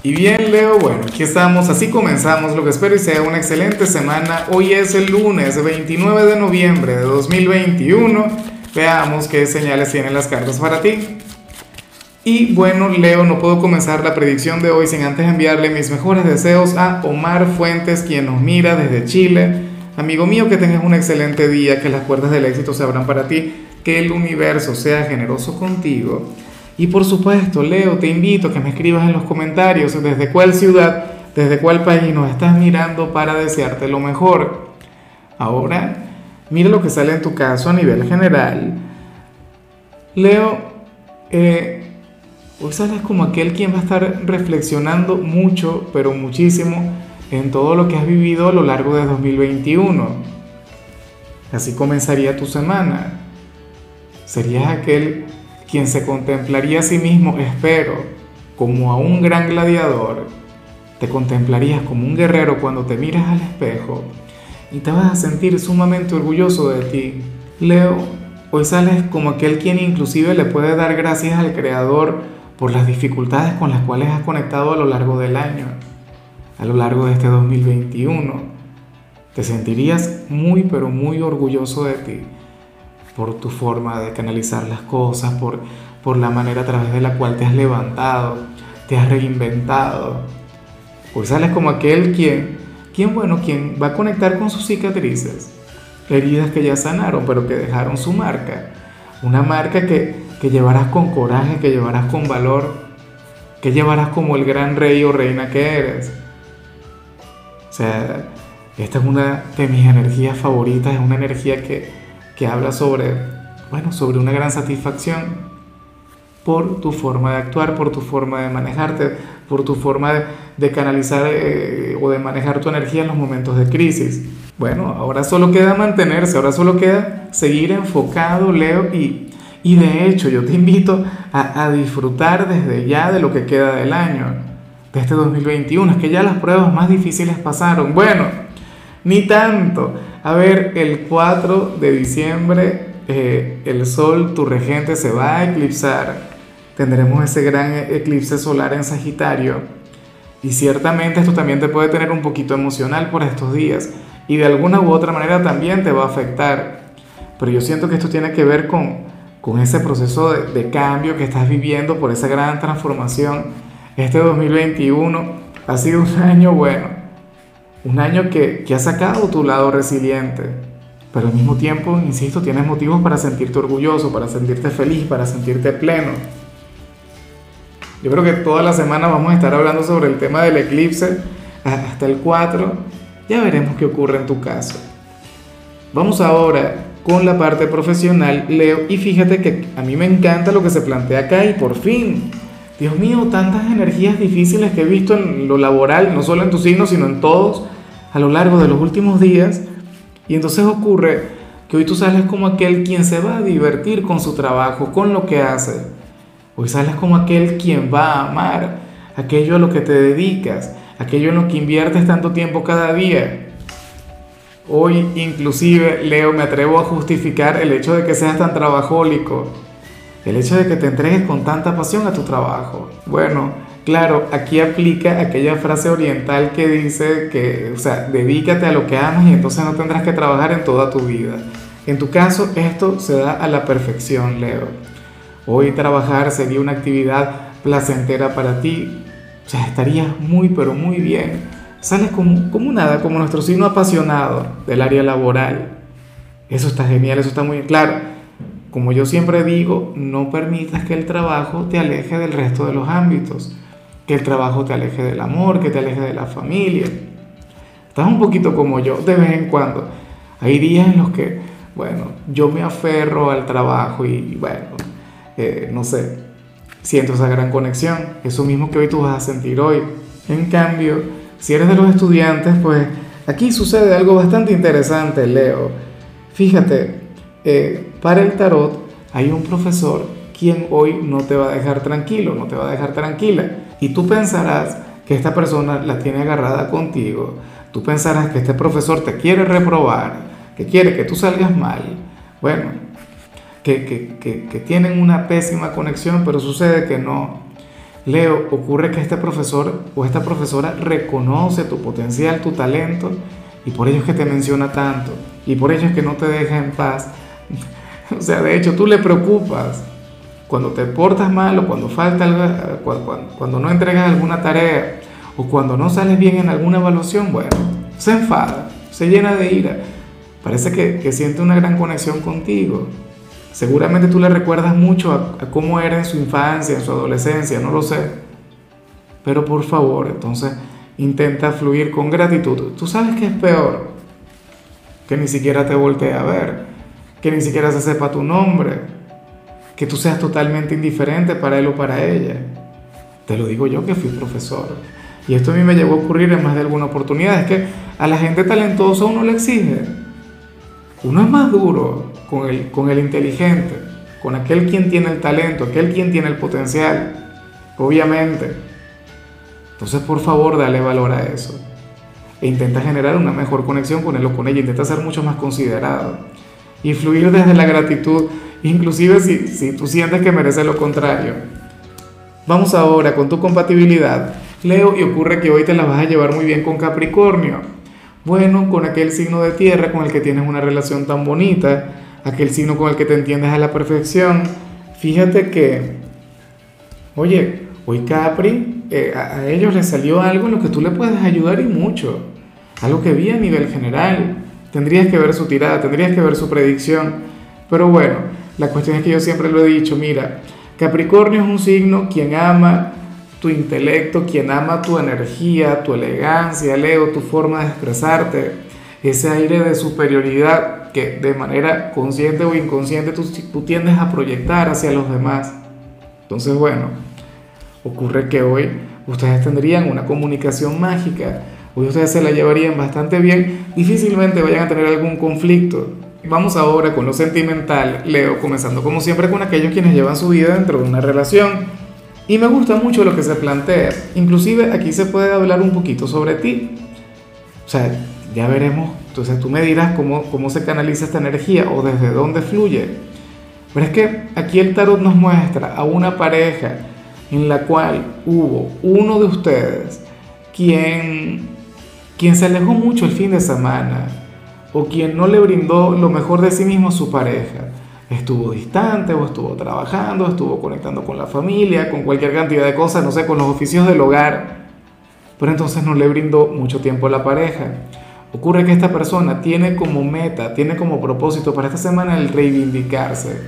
Y bien, Leo, bueno, aquí estamos, así comenzamos, lo que espero y sea una excelente semana. Hoy es el lunes 29 de noviembre de 2021. Veamos qué señales tienen las cartas para ti. Y bueno, Leo, no puedo comenzar la predicción de hoy sin antes enviarle mis mejores deseos a Omar Fuentes, quien nos mira desde Chile. Amigo mío, que tengas un excelente día, que las puertas del éxito se abran para ti, que el universo sea generoso contigo y por supuesto, Leo, te invito a que me escribas en los comentarios desde cuál ciudad, desde cuál país nos estás mirando para desearte lo mejor. Ahora, mira lo que sale en tu caso a nivel general. Leo, eh, hoy sales como aquel quien va a estar reflexionando mucho, pero muchísimo, en todo lo que has vivido a lo largo de 2021. Así comenzaría tu semana. Serías aquel quien se contemplaría a sí mismo, espero, como a un gran gladiador, te contemplarías como un guerrero cuando te miras al espejo y te vas a sentir sumamente orgulloso de ti. Leo, hoy sales como aquel quien inclusive le puede dar gracias al Creador por las dificultades con las cuales has conectado a lo largo del año, a lo largo de este 2021. Te sentirías muy pero muy orgulloso de ti por tu forma de canalizar las cosas, por, por la manera a través de la cual te has levantado, te has reinventado. Pues sales como aquel quien, quien, bueno, quien va a conectar con sus cicatrices, heridas que ya sanaron, pero que dejaron su marca. Una marca que, que llevarás con coraje, que llevarás con valor, que llevarás como el gran rey o reina que eres. O sea, esta es una de mis energías favoritas, es una energía que, que habla sobre, bueno, sobre una gran satisfacción por tu forma de actuar, por tu forma de manejarte, por tu forma de, canalizar eh, o de manejar tu energía en los momentos de crisis. Bueno, ahora solo queda mantenerse, ahora solo queda seguir enfocado, Leo, y, y de hecho yo te invito a, a disfrutar desde ya de lo que queda del año, de este 2021. Es que ya las pruebas más difíciles pasaron. Bueno, ni tanto. A ver, el 4 de diciembre eh, el Sol, tu regente, se va a eclipsar. Tendremos ese gran eclipse solar en Sagitario. Y ciertamente esto también te puede tener un poquito emocional por estos días. Y de alguna u otra manera también te va a afectar. Pero yo siento que esto tiene que ver con, con ese proceso de, de cambio que estás viviendo, por esa gran transformación. Este 2021 ha sido un año bueno un año que, que ha sacado tu lado resiliente, pero al mismo tiempo, insisto, tienes motivos para sentirte orgulloso, para sentirte feliz, para sentirte pleno. Yo creo que toda la semana vamos a estar hablando sobre el tema del eclipse hasta el 4. Ya veremos qué ocurre en tu caso. Vamos ahora con la parte profesional, Leo, y fíjate que a mí me encanta lo que se plantea acá y por fin, Dios mío, tantas energías difíciles que he visto en lo laboral, no solo en tu signo, sino en todos, a lo largo de los últimos días. Y entonces ocurre que hoy tú sales como aquel quien se va a divertir con su trabajo, con lo que hace. Hoy sales como aquel quien va a amar aquello a lo que te dedicas, aquello en lo que inviertes tanto tiempo cada día. Hoy inclusive, Leo, me atrevo a justificar el hecho de que seas tan trabajólico el hecho de que te entregues con tanta pasión a tu trabajo. Bueno, claro, aquí aplica aquella frase oriental que dice que, o sea, dedícate a lo que amas y entonces no tendrás que trabajar en toda tu vida. En tu caso, esto se da a la perfección, Leo. Hoy trabajar sería una actividad placentera para ti. O sea, estarías muy, pero muy bien. Sales como, como nada, como nuestro signo apasionado del área laboral. Eso está genial, eso está muy claro como yo siempre digo, no permitas que el trabajo te aleje del resto de los ámbitos, que el trabajo te aleje del amor, que te aleje de la familia. Estás un poquito como yo de vez en cuando. Hay días en los que, bueno, yo me aferro al trabajo y, bueno, eh, no sé, siento esa gran conexión. Eso mismo que hoy tú vas a sentir hoy. En cambio, si eres de los estudiantes, pues aquí sucede algo bastante interesante, Leo. Fíjate, eh, para el tarot hay un profesor quien hoy no te va a dejar tranquilo, no te va a dejar tranquila. Y tú pensarás que esta persona la tiene agarrada contigo. Tú pensarás que este profesor te quiere reprobar, que quiere que tú salgas mal. Bueno, que, que, que, tienen una pésima conexión, pero sucede que no. Leo, ocurre que este profesor o esta profesora reconoce tu potencial, tu talento, y por ello es que te menciona tanto, y por ello es que no te deja en paz. o sea, de hecho, tú le preocupas cuando te portas mal o cuando falta, cuando, cuando no entregas alguna tarea o cuando no sales bien en alguna evaluación, bueno, se enfada, se llena de ira, parece que, siente una gran conexión contigo. Seguramente tú le recuerdas mucho a, cómo era en su infancia, en su adolescencia, no lo sé. Pero por favor, entonces intenta fluir con gratitud. Tú sabes que es peor que ni siquiera te voltee a ver, que ni siquiera se sepa tu nombre, que tú seas totalmente indiferente para él o para ella. Te lo digo yo que fui profesor. Y esto a mí me llegó a ocurrir en más de alguna oportunidad. Es que a la gente talentosa uno le exige. Uno es más duro con el, con el inteligente, con aquel quien tiene el talento, aquel quien tiene el potencial, obviamente. Entonces, por favor, dale valor a eso. E intenta generar una mejor conexión con él o con ella. Intenta ser mucho más considerado. Y fluir desde la gratitud, inclusive si, si tú sientes que merece lo contrario. Vamos ahora con tu compatibilidad. Leo, y ocurre que hoy te la vas a llevar muy bien con Capricornio. Bueno, con aquel signo de tierra con el que tienes una relación tan bonita, aquel signo con el que te entiendes a la perfección. Fíjate que, oye, hoy Capri, eh, a, ellos les salió algo en lo que tú le puedes ayudar y mucho. Algo que vi a nivel general. Tendrías que ver su tirada, tendrías que ver su predicción. Pero bueno, la cuestión es que yo siempre lo he dicho, mira, Capricornio es un signo quien ama tu intelecto, quien ama tu energía, tu elegancia, Leo, tu forma de expresarte, ese aire de superioridad que de manera consciente o inconsciente tú, tú tiendes a proyectar hacia los demás. Entonces, bueno, ocurre que hoy ustedes tendrían una comunicación mágica, hoy ustedes se la llevarían bastante bien, difícilmente vayan a tener algún conflicto. Vamos ahora con lo sentimental, Leo, comenzando como siempre con aquellos quienes llevan su vida dentro de una relación. Y me gusta mucho lo que se plantea, inclusive aquí se puede hablar un poquito sobre ti. O sea, ya veremos entonces tú me dirás cómo, cómo se canaliza esta energía o desde dónde fluye. Pero es que aquí el tarot nos muestra a una pareja en la cual hubo uno de ustedes quien, quien se alejó mucho el fin de semana o quien no le brindó lo mejor de sí mismo a su pareja. Estuvo distante o estuvo trabajando, estuvo conectando con la familia, con cualquier cantidad de cosas, no sé, con los oficios del hogar. Pero entonces no le brindó mucho tiempo a la pareja. Ocurre que esta persona tiene como meta, tiene como propósito para esta semana el reivindicarse,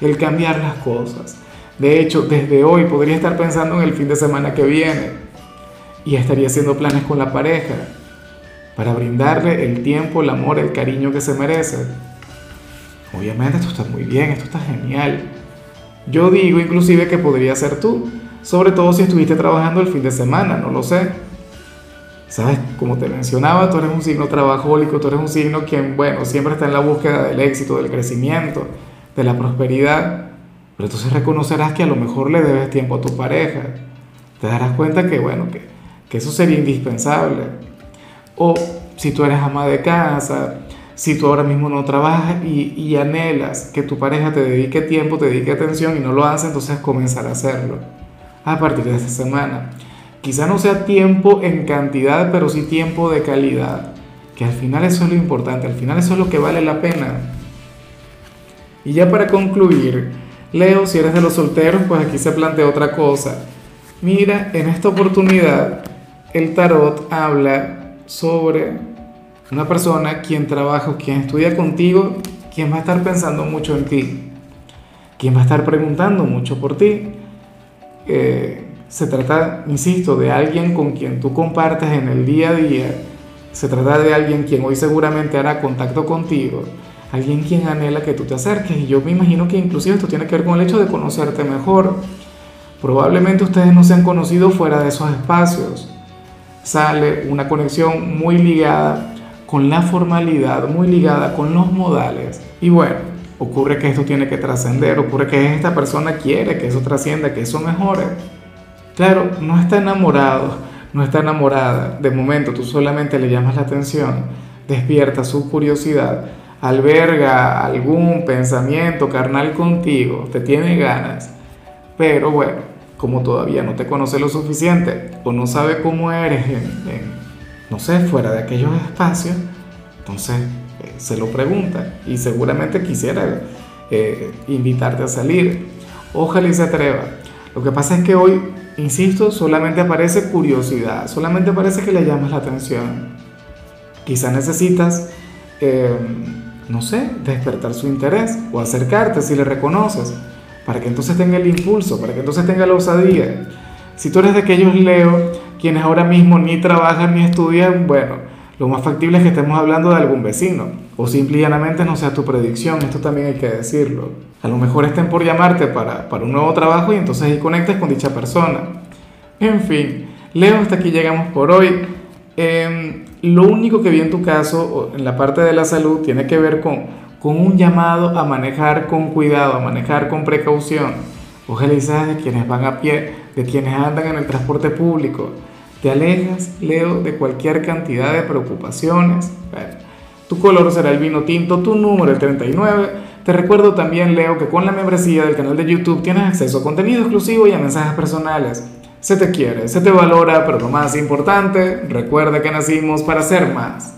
el cambiar las cosas. De hecho, desde hoy podría estar pensando en el fin de semana que viene y estaría haciendo planes con la pareja para brindarle el tiempo, el amor, el cariño que se merece. Obviamente esto está muy bien, esto está genial. Yo digo inclusive que podría ser tú, sobre todo si estuviste trabajando el fin de semana, no lo sé Sabes, como te mencionaba, tú eres un signo trabajólico, tú eres un signo quien, bueno, siempre está en la búsqueda del éxito, del crecimiento, de la prosperidad. Pero entonces reconocerás que a lo mejor le debes tiempo a tu pareja. Te darás cuenta que, bueno, que, que eso sería indispensable. O si tú eres ama de casa, si tú ahora mismo no trabajas y, anhelas que tu pareja te dedique tiempo, te dedique atención y no lo hace, entonces comenzar a hacerlo a partir de esta semana. Quizá no sea tiempo en cantidad, pero sí tiempo de calidad. Que al final eso es lo importante, al final eso es lo que vale la pena. Y ya para concluir, Leo, si eres de los solteros, pues aquí se plantea otra cosa. Mira, en esta oportunidad, el tarot habla sobre una persona quien trabaja o quien estudia contigo, quien va a estar pensando mucho en ti, quien va a estar preguntando mucho por ti. Eh, se trata, insisto, de alguien con quien tú compartes en el día a día. Se trata de alguien quien hoy seguramente hará contacto contigo. Alguien quien anhela que tú te acerques. Y yo me imagino que inclusive esto tiene que ver con el hecho de conocerte mejor. Probablemente ustedes no se han conocido fuera de esos espacios. Sale una conexión muy ligada con la formalidad, muy ligada con los modales. Y bueno, ocurre que esto tiene que trascender, ocurre que esta persona quiere que eso trascienda, que eso mejore. Claro, no está enamorado, no está enamorada. De momento tú solamente le llamas la atención, despierta su curiosidad, alberga algún pensamiento carnal contigo, te tiene ganas. Pero bueno, como todavía no te conoce lo suficiente o no sabe cómo eres no sé, fuera de aquellos espacios, entonces eh, se lo pregunta y seguramente quisiera eh, invitarte a salir. Ojalá y se atreva. Lo que pasa es que hoy, insisto, solamente aparece curiosidad, solamente parece que le llamas la atención. Quizá necesitas, eh, no sé, despertar su interés o acercarte si le reconoces para que entonces tenga el impulso, para que entonces tenga la osadía. Si tú eres de aquellos Leo, quienes ahora mismo ni trabajan ni estudian, bueno, lo más factible es que estemos hablando de algún vecino, o simple y llanamente no sea tu predicción, esto también hay que decirlo. A lo mejor estén por llamarte para, para un nuevo trabajo y entonces ahí conectes con dicha persona. En fin, Leo, hasta aquí llegamos por hoy. Em, lo único que vi en tu caso, en la parte de la salud, tiene que ver con con un llamado a manejar con cuidado, a manejar con precaución. Ojalá y de quienes van a pie, de quienes andan en el transporte público. Te alejas, Leo, de cualquier cantidad de preocupaciones. tu color será el vino tinto, tu número el 39. Te recuerdo también, Leo, que con la membresía del canal de YouTube tienes acceso a contenido exclusivo y a mensajes personales. Se te quiere, se te valora, pero lo más importante, recuerda que nacimos para ser más.